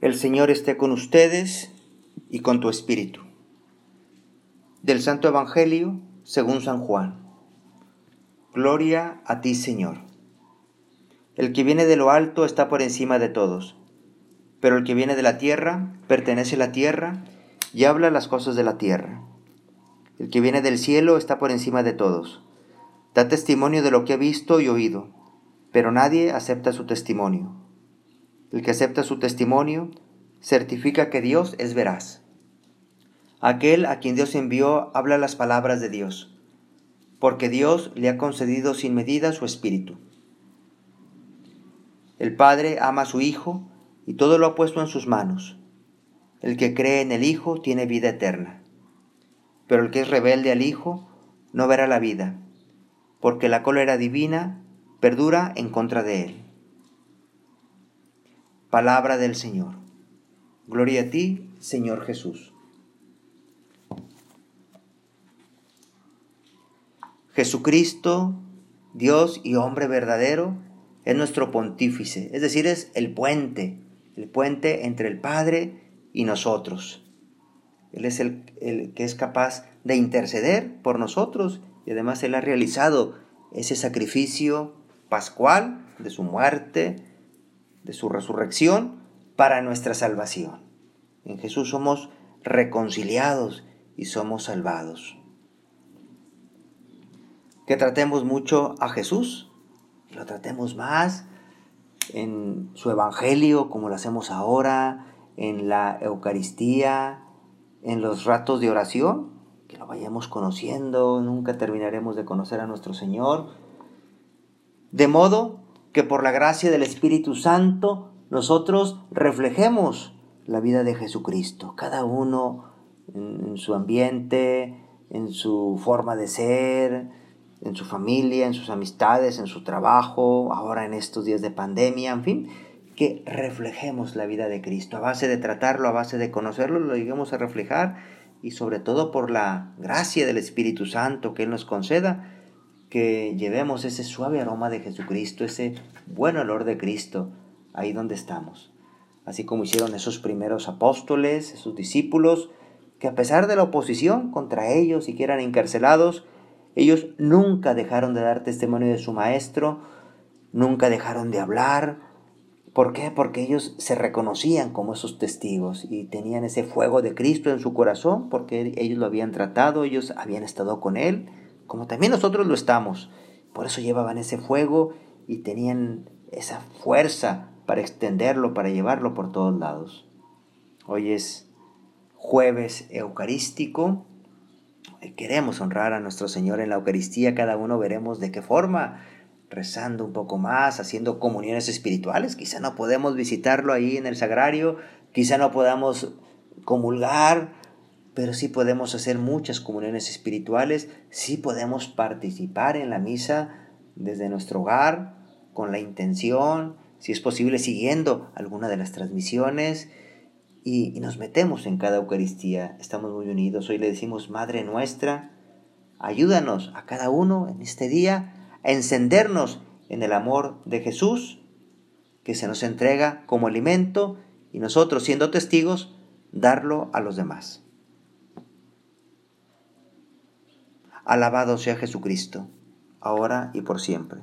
El Señor esté con ustedes y con tu espíritu. Del Santo Evangelio según San Juan. Gloria a ti, Señor. El que viene de lo alto está por encima de todos, pero el que viene de la tierra pertenece a la tierra y habla las cosas de la tierra. El que viene del cielo está por encima de todos. Da testimonio de lo que ha visto y oído, pero nadie acepta su testimonio. El que acepta su testimonio certifica que Dios es veraz. Aquel a quien Dios envió habla las palabras de Dios, porque Dios le ha concedido sin medida su espíritu. El Padre ama a su Hijo y todo lo ha puesto en sus manos. El que cree en el Hijo tiene vida eterna, pero el que es rebelde al Hijo no verá la vida, porque la cólera divina perdura en contra de él. Palabra del Señor. Gloria a ti, Señor Jesús. Jesucristo, Dios y hombre verdadero, es nuestro pontífice, es decir, es el puente, el puente entre el Padre y nosotros. Él es el, el, que es capaz de interceder por nosotros y además Él ha realizado ese sacrificio pascual de su muerte, de su resurrección para nuestra salvación. En Jesús somos reconciliados y somos salvados. Que tratemos mucho a Jesús, lo tratemos más en su Evangelio como lo hacemos ahora, en la Eucaristía, en los ratos de oración, que lo vayamos conociendo, nunca terminaremos de conocer a nuestro Señor, de modo que por la gracia del Espíritu Santo nosotros reflejemos la vida de Jesucristo, cada uno en, su ambiente, en su forma de ser, en su familia, en sus amistades, en su trabajo, ahora en estos días de pandemia, en fin, que reflejemos la vida de Cristo, a base de tratarlo, a base de conocerlo, lo lleguemos a reflejar y sobre todo por la gracia del Espíritu Santo que Él nos conceda, que llevemos ese suave aroma de Jesucristo, ese buen olor de Cristo, ahí donde estamos. Así como hicieron esos primeros apóstoles, esos discípulos, que a pesar de la oposición contra ellos y que eran encarcelados, ellos nunca dejaron de dar testimonio de su Maestro, nunca dejaron de hablar. ¿Por qué? Porque ellos se reconocían como esos testigos y tenían ese fuego de Cristo en su corazón, porque ellos lo habían tratado, ellos habían estado con Él, como también nosotros lo estamos. Por eso llevaban ese fuego y tenían esa fuerza para extenderlo, para llevarlo por todos lados. Hoy es jueves eucarístico. Queremos honrar a nuestro Señor en la Eucaristía. Cada uno veremos de qué forma. Rezando un poco más, haciendo comuniones espirituales. Quizá no podemos visitarlo ahí en el sagrario. Quizá no podamos comulgar pero sí podemos hacer muchas comuniones espirituales, sí podemos participar en la misa desde nuestro hogar, con la intención, si es posible siguiendo alguna de las transmisiones, y, nos metemos en cada Eucaristía, estamos muy unidos. Hoy le decimos, Madre nuestra, ayúdanos a cada uno en este día a encendernos en el amor de Jesús, que se nos entrega como alimento, y nosotros, siendo testigos, darlo a los demás. Alabado sea Jesucristo, ahora y por siempre.